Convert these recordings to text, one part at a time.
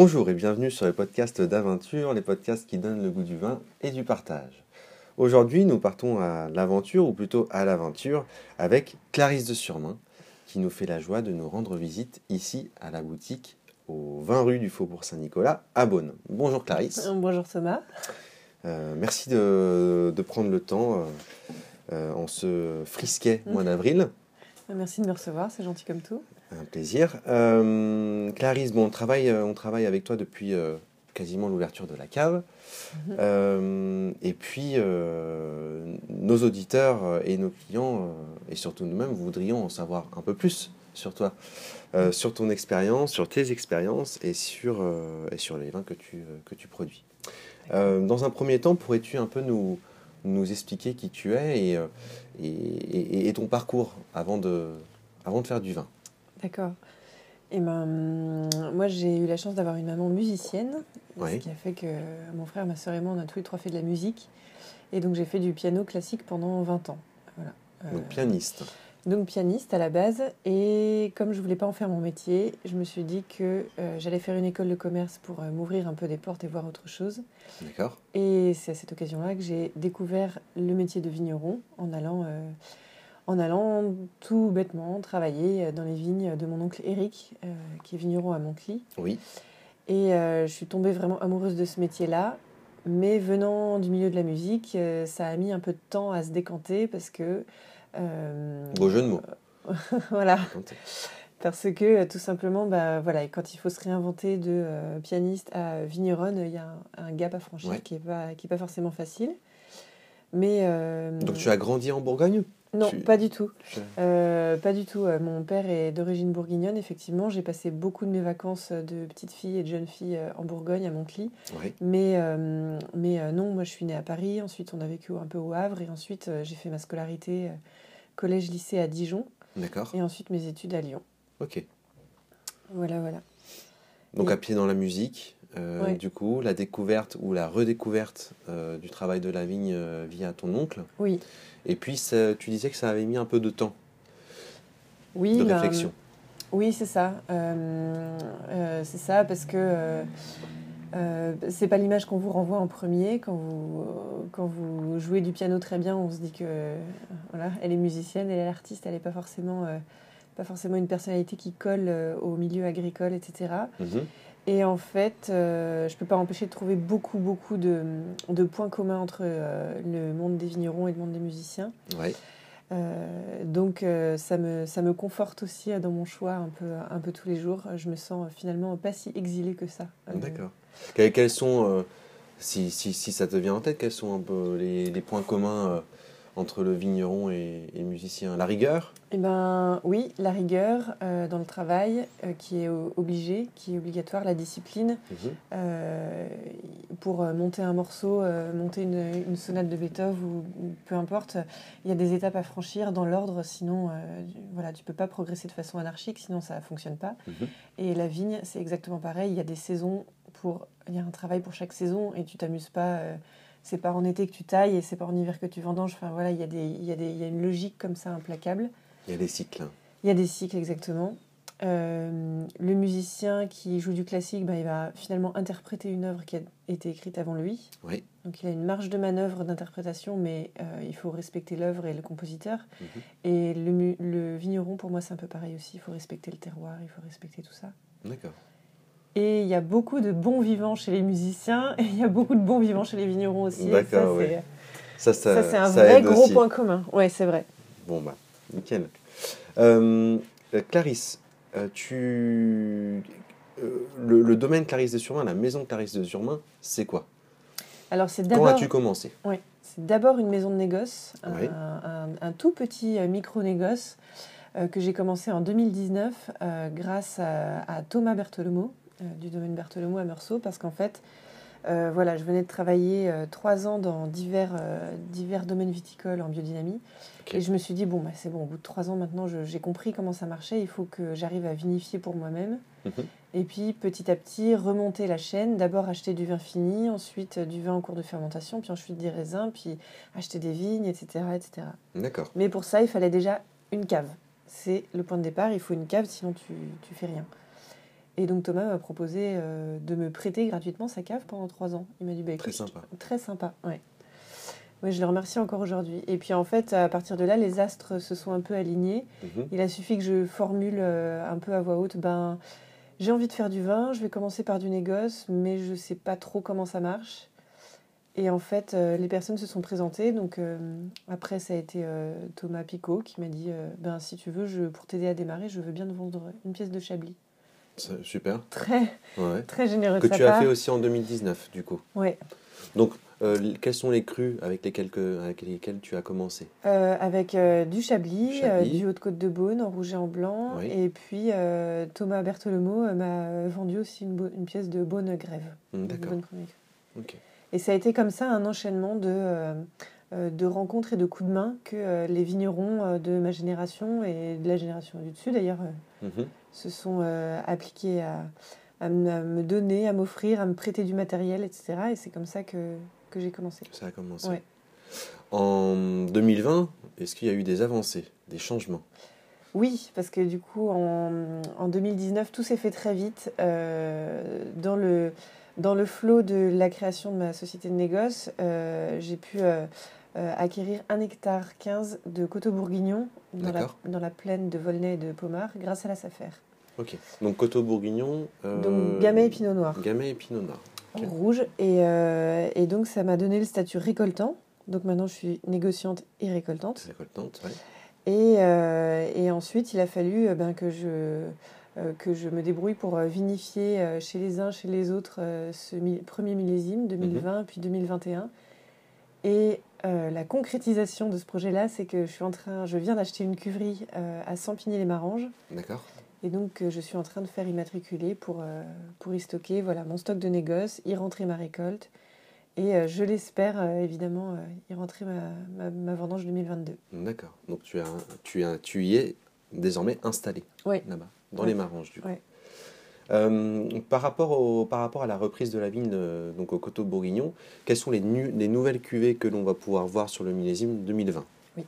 Bonjour et bienvenue sur les podcasts d'aventure, les podcasts qui donnent le goût du vin et du partage. Aujourd'hui, nous partons à l'aventure, ou plutôt à l'aventure, avec Clarisse de Surmain, qui nous fait la joie de nous rendre visite ici à la boutique au 20 rue du Faubourg Saint-Nicolas à Beaune. Bonjour Clarisse. Bonjour Thomas. Euh, merci de, prendre le temps euh, euh, en ce frisquet mois d'avril. Merci de me recevoir, c'est gentil comme tout. Un plaisir. Euh, Clarisse, bon, on, travaille, euh, on travaille avec toi depuis euh, quasiment l'ouverture de la cave. Mhm. et puis, nos auditeurs et nos clients, et surtout nous-mêmes, voudrions en savoir un peu plus sur toi, mhm. sur ton expérience, sur tes expériences et sur, et sur les vins que tu, que tu produis. dans un premier temps, pourrais-tu un peu nous, nous expliquer qui tu es et, et, et ton parcours avant de, avant de faire du vin D'accord. Et eh ben, moi, j'ai eu la chance d'avoir une maman musicienne, ce qui a fait que mon frère, ma soeur et moi, on a tous les trois fait de la musique. Et donc, j'ai fait du piano classique pendant 20 ans. Voilà. Donc, pianiste. Donc, pianiste à la base. Et comme je voulais pas en faire mon métier, je me suis dit que euh, j'allais faire une école de commerce pour euh, m'ouvrir un peu des portes et voir autre chose. D'accord. Et c'est à cette occasion-là que j'ai découvert le métier de vigneron en allant euh, en allant tout bêtement travailler dans les vignes de mon oncle Eric, qui est vigneron à Montcly. Oui. Et je suis tombée vraiment amoureuse de ce métier-là. Mais venant du milieu de la musique, ça a mis un peu de temps à se décanter parce que. Beau jeu de mots. voilà. Parce que tout simplement, bah, voilà, quand il faut se réinventer de pianiste à vigneronne, il y a un, gap à franchir qui n'est pas, qui est pas forcément facile. Mais, Donc tu as grandi en Bourgogne? Non, pas du tout. Euh, pas du tout. Euh, mon père est d'origine bourguignonne, effectivement. J'ai passé beaucoup de mes vacances de petite fille et de jeune fille euh, en Bourgogne, à Montcly. Mais, mais non, moi je suis née à Paris. Ensuite, on a vécu un peu au Havre. Et ensuite, j'ai fait ma scolarité collège-lycée à Dijon. D'accord. Et ensuite, mes études à Lyon. Ok. Voilà, voilà. Donc, à pied dans la musique. Du coup, la découverte ou la redécouverte du travail de la vigne via ton oncle. Oui. Et puis, tu disais que ça avait mis un peu de temps oui, de réflexion. oui, c'est ça. Euh, euh, c'est ça parce que euh, c'est pas l'image qu'on vous renvoie en premier. Quand vous, quand vous jouez du piano très bien, on se dit que voilà, elle est musicienne, elle est artiste, elle n'est pas forcément, pas forcément une personnalité qui colle au milieu agricole, etc. Et en fait, euh, je ne peux pas empêcher de trouver beaucoup, beaucoup de, de points communs entre euh, le monde des vignerons et le monde des musiciens. Ouais. Euh, donc ça, me, ça me conforte aussi dans mon choix un peu, un peu tous les jours. Je me sens finalement pas si exilée que ça. D'accord. Quels, sont, si, si, si, ça te vient en tête, quels sont un peu les, les points communs entre le vigneron et, le musicien La rigueur? Eh ben oui, la rigueur euh, dans le travail euh, qui est obligée, qui est obligatoire, la discipline. Mhm. Euh, pour monter un morceau, monter une, sonate de Beethoven ou, peu importe, il y a des étapes à franchir dans l'ordre, sinon voilà, tu peux pas progresser de façon anarchique, sinon ça fonctionne pas. Mhm. Et la vigne, c'est exactement pareil, il y a des saisons pour, il y a un travail pour chaque saison et tu t'amuses pas c'est pas en été que tu tailles et c'est pas en hiver que tu vendanges. Enfin voilà, il y, a des, y, a des, y a une logique comme ça implacable. Il y a des cycles. Il y a des cycles, exactement. Euh, le musicien qui joue du classique, bah, il va finalement interpréter une œuvre qui a été écrite avant lui. Oui. Donc il a une marge de manœuvre d'interprétation, mais euh, il faut respecter l'œuvre et le compositeur. Mhm. Et le, le vigneron, pour moi, c'est un peu pareil aussi. Il faut respecter le terroir, il faut respecter tout ça. D'accord. Et il y a beaucoup de bons vivants chez les musiciens et il y a beaucoup de bons vivants chez les vignerons aussi. D'accord, oui. Ça, ça, c'est un vrai gros point commun. Oui, c'est vrai. Bon, bah, nickel. Euh, Clarisse, euh, tu... Euh, le, domaine Clarisse de Surmain, la maison Clarisse de Surmain, c'est quoi? Alors, c'est d'abord... Quand as-tu commencé? Oui, c'est d'abord une maison de négoce, un, un, tout petit micro-négoce que j'ai commencé en 2019 grâce à, à Thomas Bertolomo, euh, du domaine Berthelot à Meursault parce qu'en fait, euh, voilà, je venais de travailler euh, trois ans dans divers, divers domaines viticoles en biodynamie. Et je me suis dit, bon, bah, c'est bon, au bout de trois ans maintenant, j'ai compris comment ça marchait. Il faut que j'arrive à vinifier pour moi-même. Mhm. Et puis, petit à petit, remonter la chaîne. D'abord, acheter du vin fini, ensuite du vin en cours de fermentation, puis ensuite des raisins, puis acheter des vignes, etc. etc. D'accord. Mais pour ça, il fallait déjà une cave. C'est le point de départ. Il faut une cave, sinon tu, tu fais rien. Et donc Thomas m'a proposé de me prêter gratuitement sa cave pendant trois ans. Il m'a dit bah, Très sympa. Très sympa, ouais. Oui, je le remercie encore aujourd'hui. Et puis en fait, à partir de là, les astres se sont un peu alignés. Mhm. Il a suffi que je formule un peu à voix haute, ben, j'ai envie de faire du vin, je vais commencer par du négoce, mais je ne sais pas trop comment ça marche. Et en fait, euh, les personnes se sont présentées. Donc euh, après, ça a été euh, Thomas Picot qui m'a dit ben, si tu veux, je, pour t'aider à démarrer, je veux bien te vendre une pièce de Chablis. Super. Très, très généreux. Que tu as fait aussi en 2019, du coup. Oui. Donc, quels sont les crus avec lesquels, avec lesquels tu as commencé? Avec du Chablis, du Haute-Côte de Beaune en rouge et en blanc. Et puis, Thomas Berthelemo m'a vendu aussi une, une, pièce de Beaune Grève. D'accord. Ok. Et ça a été comme ça un enchaînement de, euh, euh, de rencontres et de coups de main que euh, les vignerons de ma génération et de la génération du dessus d'ailleurs mhm. Se sont appliqués à, à, me donner, à m'offrir, à me prêter du matériel, etc. Et c'est comme ça que, que j'ai commencé. Ça a commencé. En 2020, est-ce qu'il y a eu des avancées, des changements? Oui, parce que du coup, en, en 2019, tout s'est fait très vite. dans le, dans le flot de la création de ma société de négoce, euh, j'ai pu euh, euh, acquérir un hectare 15 de coteaux bourguignon dans la, dans la, plaine de Volnay et de Pomard grâce à la SAFER. Ok, donc coteaux bourguignon. donc gamay et pinot noir. Gamay et pinot noir. Rouge. Et, et, donc ça m'a donné le statut récoltant. Donc maintenant je suis négociante et récoltante. Récoltante, oui. Et, et, ensuite il a fallu ben, que je euh, que je me débrouille pour euh, vinifier euh, chez les uns, chez les autres ce premier millésime 2020 mhm. puis 2021. Et la concrétisation de ce projet-là, c'est que je suis en train, je viens d'acheter une cuverie à Sampigny-les-Maranges. D'accord. Et donc, je suis en train de faire immatriculer pour, pour y stocker voilà, mon stock de négoce, y rentrer ma récolte. Et je l'espère, évidemment, y rentrer ma, ma, vendange 2022. D'accord. Donc, tu, as, tu, as, tu y es désormais installé oui. là-bas dans les Maranges du coup. Euh, par, rapport au, par rapport à la reprise de la vigne euh, donc au coteau bourguignon, quelles sont les, les nouvelles cuvées que l'on va pouvoir voir sur le millésime 2020 Oui.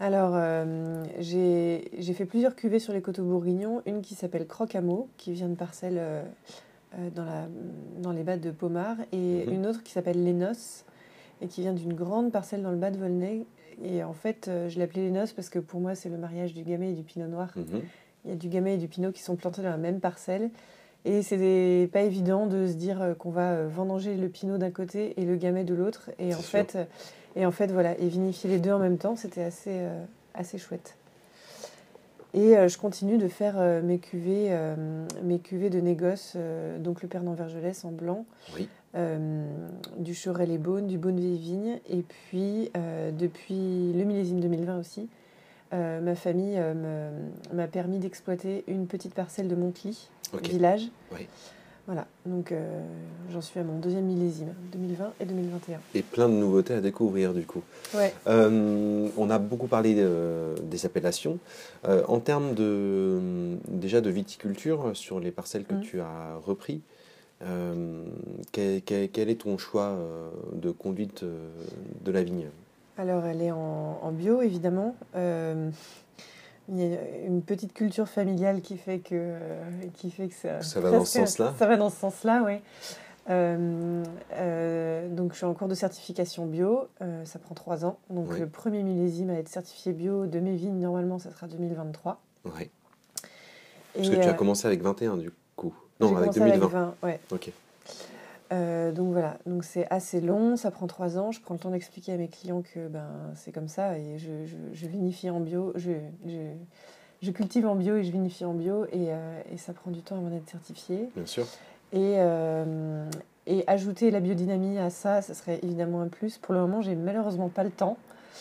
Alors, euh, j'ai fait plusieurs cuvées sur les coteaux bourguignons. Une qui s'appelle Crocamo, qui vient de parcelles dans, la, dans les bas de Pomard, et mhm. une autre qui s'appelle Les Noces, et qui vient d'une grande parcelle dans le bas de Volnay. Et en fait, je l'appelais Les Noces parce que pour moi, c'est le mariage du gamay et du pinot noir. Mhm. Il y a du gamay et du pinot qui sont plantés dans la même parcelle. Et c'est pas évident de se dire euh, qu'on va euh, vendanger le pinot d'un côté et le gamay de l'autre. Et en fait, et en fait, voilà, et vinifier les deux en même temps, c'était assez, euh, assez chouette. Et je continue de faire mes cuvées, mes cuvées de négoce, donc le Pernod Vergelès en blanc, oui. du Chorel et Beaune, du Bonne Vieille Vigne, et puis depuis le millésime 2020 aussi, euh, ma famille euh, m'a permis d'exploiter une petite parcelle de Montcly, village. Voilà, donc euh, j'en suis à mon deuxième millésime, 2020 et 2021. Et plein de nouveautés à découvrir du coup. Ouais. on a beaucoup parlé des appellations. en termes de, déjà de viticulture, sur les parcelles que mmh. tu as repris, quel, quel, est ton choix de conduite de la vigne? Alors, elle est en, bio, évidemment. Euh, il y a une petite culture familiale qui fait que, qui fait que ça, ça va dans ce sens-là. Ça va dans ce sens-là, oui. Euh, euh, donc, je suis en cours de certification bio. ça prend trois ans. Donc, le premier millésime à être certifié bio de mes vignes, normalement, ça sera 2023. Oui. Parce que tu as commencé avec 21, du coup. Non, avec 2020. Avec 20, ouais. Ok. Euh, donc voilà, donc c'est assez long, ça prend trois ans. Je prends le temps d'expliquer à mes clients que ben, c'est comme ça et je, je, vinifie en bio, je, je, cultive en bio et je vinifie en bio et, euh, et ça prend du temps avant d'être certifié. Bien sûr. Et, euh, et ajouter la biodynamie à ça, ça serait évidemment un plus. Pour le moment, j'ai malheureusement pas le temps.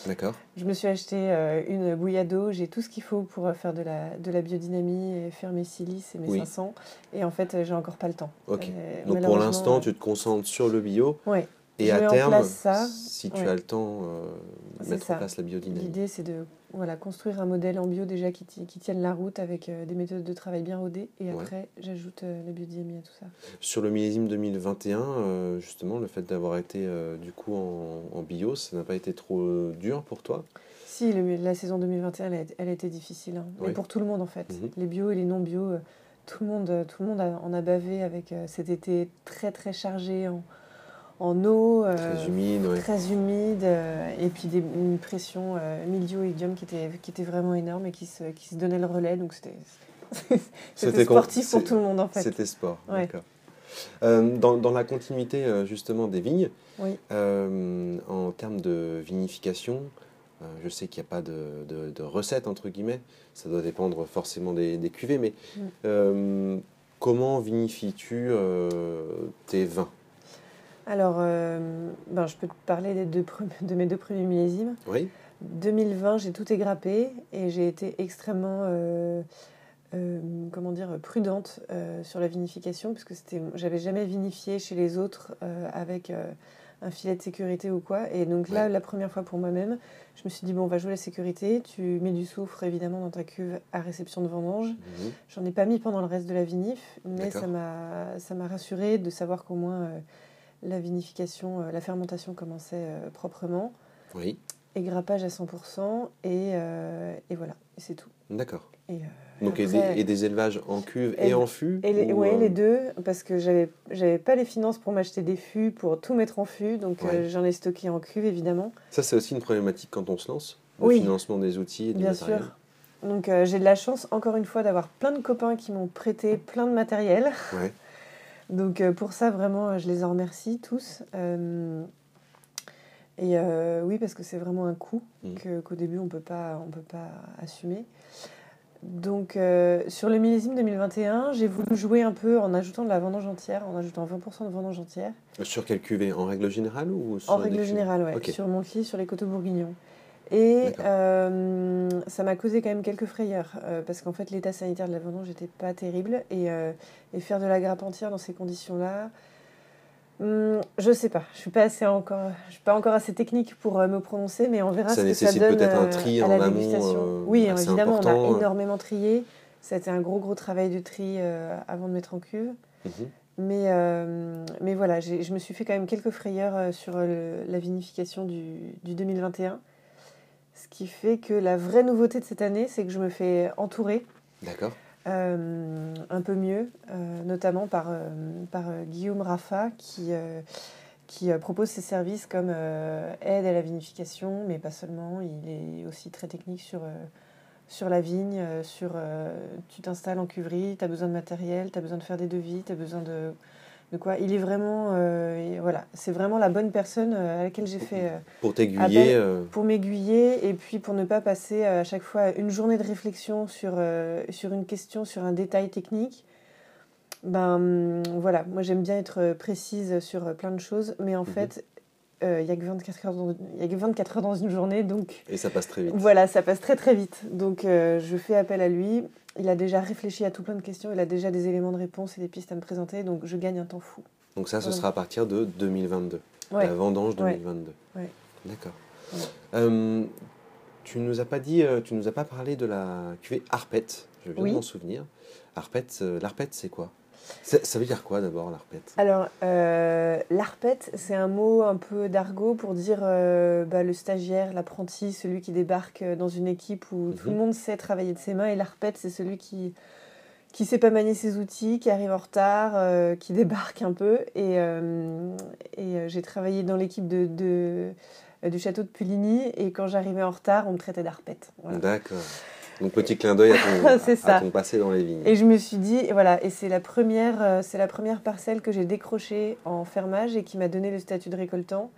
D'accord. Je me suis acheté euh, une bouillie d'eau, j'ai tout ce qu'il faut pour euh, faire de la, de la biodynamie et faire mes silices et mes 500. Et en fait, j'ai encore pas le temps. Ok. Donc pour l'instant, tu te concentres sur le bio. Ouais. Et à terme, si tu as le temps, euh, mettre en place la biodynamie. L'idée, c'est de voilà, construire un modèle en bio déjà qui, qui tienne la route avec euh, des méthodes de travail bien rodées. Et après, j'ajoute euh, la biodynamie à tout ça. Sur le millésime 2021, justement, le fait d'avoir été du coup en, bio, ça n'a pas été trop dur pour toi? Si, la saison 2021, elle a, elle a été difficile. Hein. Mais pour tout le monde, en fait. Mhm. Les bio et les non bio tout le monde, tout le monde en a bavé avec cet été très très chargé en, en eau. très humide, Très humide. et puis des, une pression milieu idiome qui était, qui était vraiment énorme et qui se, qui se donnait le relais. Donc c'était sportif pour tout le monde en fait. C'était sport, d'accord. dans, dans, la continuité justement des vignes, en termes de vinification, euh, je sais qu'il n'y a pas de, de, recette, entre guillemets, ça doit dépendre forcément des, des cuvées, mais mm. euh, comment vinifies-tu euh, tes vins? Alors, ben, je peux te parler des deux, de mes deux premiers millésimes. Oui. 2020, j'ai tout égrappé et j'ai été extrêmement comment dire, prudente sur la vinification, puisque j'avais jamais vinifié chez les autres avec un filet de sécurité ou quoi. Et donc là, la première fois pour moi-même, je me suis dit, bon, on va jouer la sécurité. Tu mets du soufre, évidemment, dans ta cuve à réception de vendange. Mhm. J'en ai pas mis pendant le reste de la vinif, mais ça m'a rassuré de savoir qu'au moins euh, la vinification, euh, la fermentation commençait euh, proprement. Oui. Et grappage à 100%, et, et voilà, et c'est tout. D'accord. Et, donc, et, des, élevages en cuve et, en fût Oui, euh, les deux, parce que j'avais, j'avais pas les finances pour m'acheter des fûts, pour tout mettre en fût, donc euh, j'en ai stocké en cuve, évidemment. Ça, c'est aussi une problématique quand on se lance, le financement des outils et du bien matériel. sûr. Donc, euh, j'ai de la chance, encore une fois, d'avoir plein de copains qui m'ont prêté plein de matériel. Ouais. Donc, pour ça, vraiment, je les en remercie tous. et oui, parce que c'est vraiment un coût mmh. qu'au début, on on peut pas assumer. Donc, euh, sur le millésime 2021, j'ai voulu jouer un peu en ajoutant de la vendange entière, en ajoutant 20% de vendange entière. Sur quelle cuvée? En règle générale ou En règle générale, oui. Sur mon fils, sur les coteaux bourguignons. Et euh, ça m'a causé quand même quelques frayeurs, euh, parce qu'en fait, l'état sanitaire de la vendange n'était pas terrible. Et, et, faire de la grappe entière dans ces conditions-là, Hmm, je sais pas, je suis pas assez encore, je suis pas encore assez technique pour euh, me prononcer, mais on verra ce que ça donne peut-être un euh, tri dégustation. Euh, oui, évidemment, on a énormément trié. C'était un gros gros travail de tri avant de mettre en cuve. Mhm. Mais, mais voilà, je me suis fait quand même quelques frayeurs sur la vinification du, du 2021. Ce qui fait que la vraie nouveauté de cette année, c'est que je me fais entourer. D'accord. Euh, un peu mieux, euh, notamment par, euh, par Guillaume Raffa qui, qui propose ses services comme aide à la vinification, mais pas seulement. Il est aussi très technique sur, sur la vigne, sur tu t'installes en cuverie, tu as besoin de matériel, tu as besoin de faire des devis, tu as besoin de de quoi il est vraiment euh, voilà c'est vraiment la bonne personne euh, à laquelle j'ai fait euh, pour t'aiguiller pour m'aiguiller et puis pour ne pas passer à chaque fois une journée de réflexion sur sur une question sur un détail technique. Ben voilà moi j'aime bien être précise sur plein de choses mais en mhm. fait il n'y a, que 24 heures dans, y a que 24 heures dans une journée donc et ça passe très vite. voilà ça passe très très vite. Donc je fais appel à lui il a déjà réfléchi à tout plein de questions, il a déjà des éléments de réponse et des pistes à me présenter, donc je gagne un temps fou. Donc ça, ce sera à partir de 2022, la vendange 2022. Ouais. D'accord. Euh, tu nous as pas dit, euh, tu nous as pas parlé de la cuvée Arpette. Je viens de m'en souvenir. Arpette, euh, l'arpette, c'est quoi? Ça veut dire quoi d'abord l'arpette? Alors, euh, l'arpette, c'est un mot un peu d'argot pour dire euh, bah, le stagiaire, l'apprenti, celui qui débarque dans une équipe où tout le mhm. monde sait travailler de ses mains. Et l'arpette, c'est celui qui qui sait pas manier ses outils, qui arrive en retard, euh, qui débarque un peu. Et, et j'ai travaillé dans l'équipe de, de, du château de Puligny. Et quand j'arrivais en retard, on me traitait d'arpette. D'accord. Donc petit clin d'œil à, ton, passé dans les vignes. Et je me suis dit, et voilà, et c'est la première, euh, c'est la première parcelle que j'ai décrochée en fermage et qui m'a donné le statut de récoltant.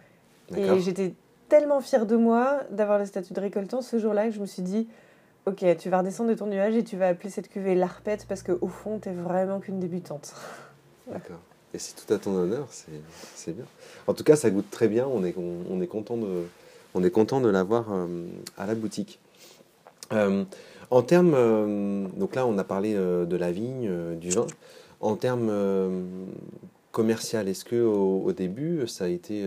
Et j'étais tellement fière de moi d'avoir le statut de récoltant ce jour-là que je me suis dit, ok, tu vas redescendre de ton nuage et tu vas appeler cette cuvée l'arpette parce qu'au fond, tu n'es vraiment qu'une débutante. D'accord. Et c'est tout à ton honneur, c'est bien. En tout cas, ça goûte très bien. On est, on, est content de, on est content de l'avoir euh, à la boutique. Euh, en termes, euh, donc là on a parlé euh, de la vigne, du vin. En termes commercial, est-ce que au, début ça a été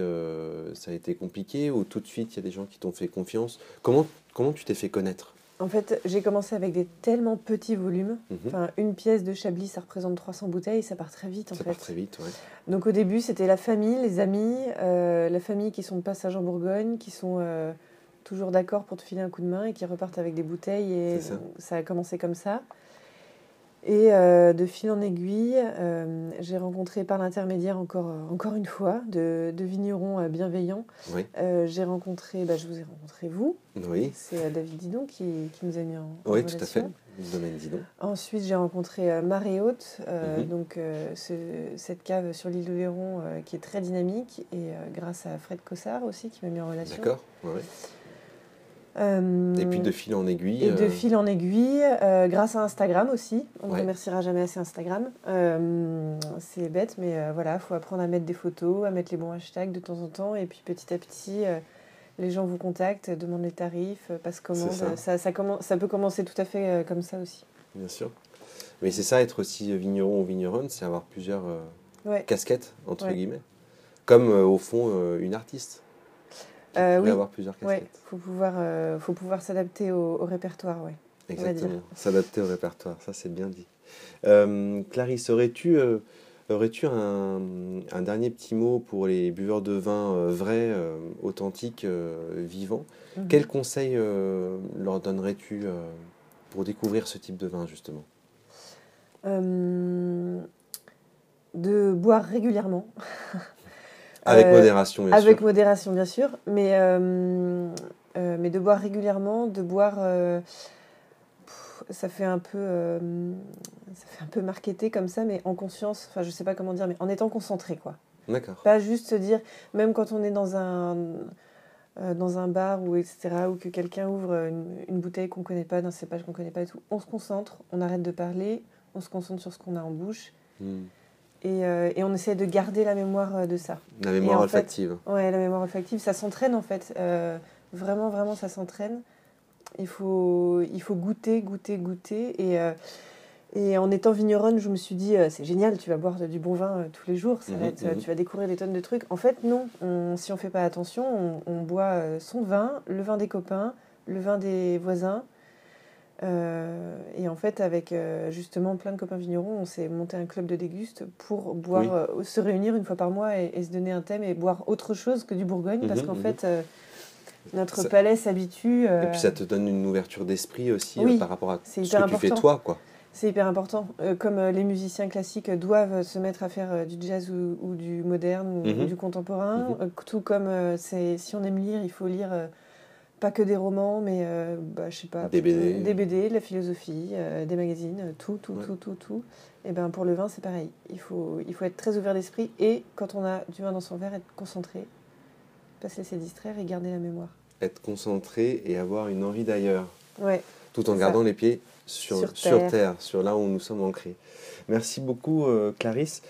ça a été compliqué ou tout de suite il y a des gens qui t'ont fait confiance? Comment comment tu t'es fait connaître? En fait, j'ai commencé avec des tellement petits volumes. Mhm. Enfin, une pièce de Chablis, ça représente 300 bouteilles, ça part très vite en ça fait. part très vite, ouais. Donc au début, c'était la famille, les amis, la famille qui sont de passage en Bourgogne, qui sont toujours d'accord pour te filer un coup de main et qui repartent avec des bouteilles. Et ça. a commencé comme ça. Et euh, de fil en aiguille, euh, j'ai rencontré par l'intermédiaire encore, euh, encore une fois de, de vignerons bienveillants. Oui. j'ai rencontré, bah, je vous ai rencontré vous. Oui. C'est David Didon qui, qui, nous a mis en, oui, tout à fait. Domaine Didon. Ensuite, j'ai rencontré Marée Haute, mhm. donc cette cave sur l'île de Véron qui est très dynamique et grâce à Fred Cossard aussi qui m'a mis en relation. D'accord. Oui. Euh, et puis de fil en aiguille. Et de euh, fil en aiguille, euh, grâce à Instagram aussi. On ne remerciera jamais assez Instagram. c'est bête, mais voilà, il faut apprendre à mettre des photos, à mettre les bons hashtags de temps en temps. Et puis petit à petit, les gens vous contactent, demandent les tarifs, passent commande. Ça. Ça, commence, ça peut commencer tout à fait comme ça aussi. Bien sûr. Mais c'est ça, être aussi vigneron ou vigneronne, c'est avoir plusieurs casquettes, entre guillemets. Comme au fond, une artiste. Euh, oui. avoir plusieurs casquettes. Il faut pouvoir, euh, faut pouvoir s'adapter au, répertoire, ouais. Exactement, s'adapter au répertoire, ça c'est bien dit. Euh, Clarisse, aurais-tu aurais un, un, dernier petit mot pour les buveurs de vin vrais, authentiques, vivants? Mhm. Quel conseil leur donnerais-tu pour découvrir ce type de vin, justement? De boire régulièrement. Avec euh, modération, bien avec sûr. Avec modération, bien sûr. Mais, euh, euh, mais de boire régulièrement, de boire. ça fait un peu. ça fait un peu marketé comme ça, mais en conscience. Enfin, je sais pas comment dire, mais en étant concentré, quoi. D'accord. Pas juste se dire, même quand on est dans un. dans un bar ou etc ou que quelqu'un ouvre une, bouteille qu'on connaît pas d'un cépage qu'on connaît pas et tout on se concentre on arrête de parler on se concentre sur ce qu'on a en bouche Euh, et, on essaie de garder la mémoire euh, de ça. La mémoire olfactive. Ouais, la mémoire olfactive, ça s'entraîne en fait. Euh, vraiment, vraiment, ça s'entraîne. Il faut, il faut goûter, goûter, goûter. Et, et en étant vigneronne, je me suis dit, c'est génial, tu vas boire du bon vin tous les jours, ça va mhm, mhm. tu vas découvrir des tonnes de trucs. En fait, non, si on ne fait pas attention, on boit son vin, le vin des copains, le vin des voisins, euh, et en fait, avec euh, justement plein de copains vignerons, on s'est monté un club de déguste pour boire, euh, se réunir une fois par mois et, se donner un thème et boire autre chose que du Bourgogne, parce mhm, qu'en mhm. fait, notre palais s'habitue. Et puis ça te donne une ouverture d'esprit aussi par rapport à ce que tu fais toi, quoi. C'est hyper important. comme les musiciens classiques doivent se mettre à faire du jazz ou, du moderne ou, mhm. du contemporain, tout comme si on aime lire, il faut lire pas que des romans, mais euh, bah, je sais pas, des BD, des BD, de la philosophie, euh, des magazines, tout, tout, tout, tout, tout. Et ben pour le vin, c'est pareil. Il faut, il faut être très ouvert d'esprit et quand on a du vin dans son verre, être concentré, pas se laisser distraire et garder la mémoire. Être concentré et avoir une envie d'ailleurs. Ouais. Tout en gardant les pieds sur, sur, terre. sur, là où nous sommes ancrés. Merci beaucoup, euh, Clarisse.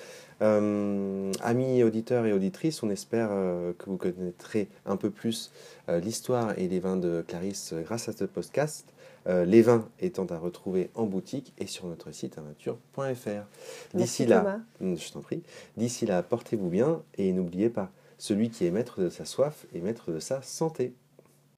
Euh, amis auditeurs et auditrices, on espère euh, que vous connaîtrez un peu plus euh, l'histoire et les vins de Clarisse grâce à ce podcast. les vins étant à retrouver en boutique et sur notre site aventure.fr. D'ici là, mm, je t'en prie. D'ici là, portez-vous bien et n'oubliez pas, celui qui est maître de sa soif est maître de sa santé.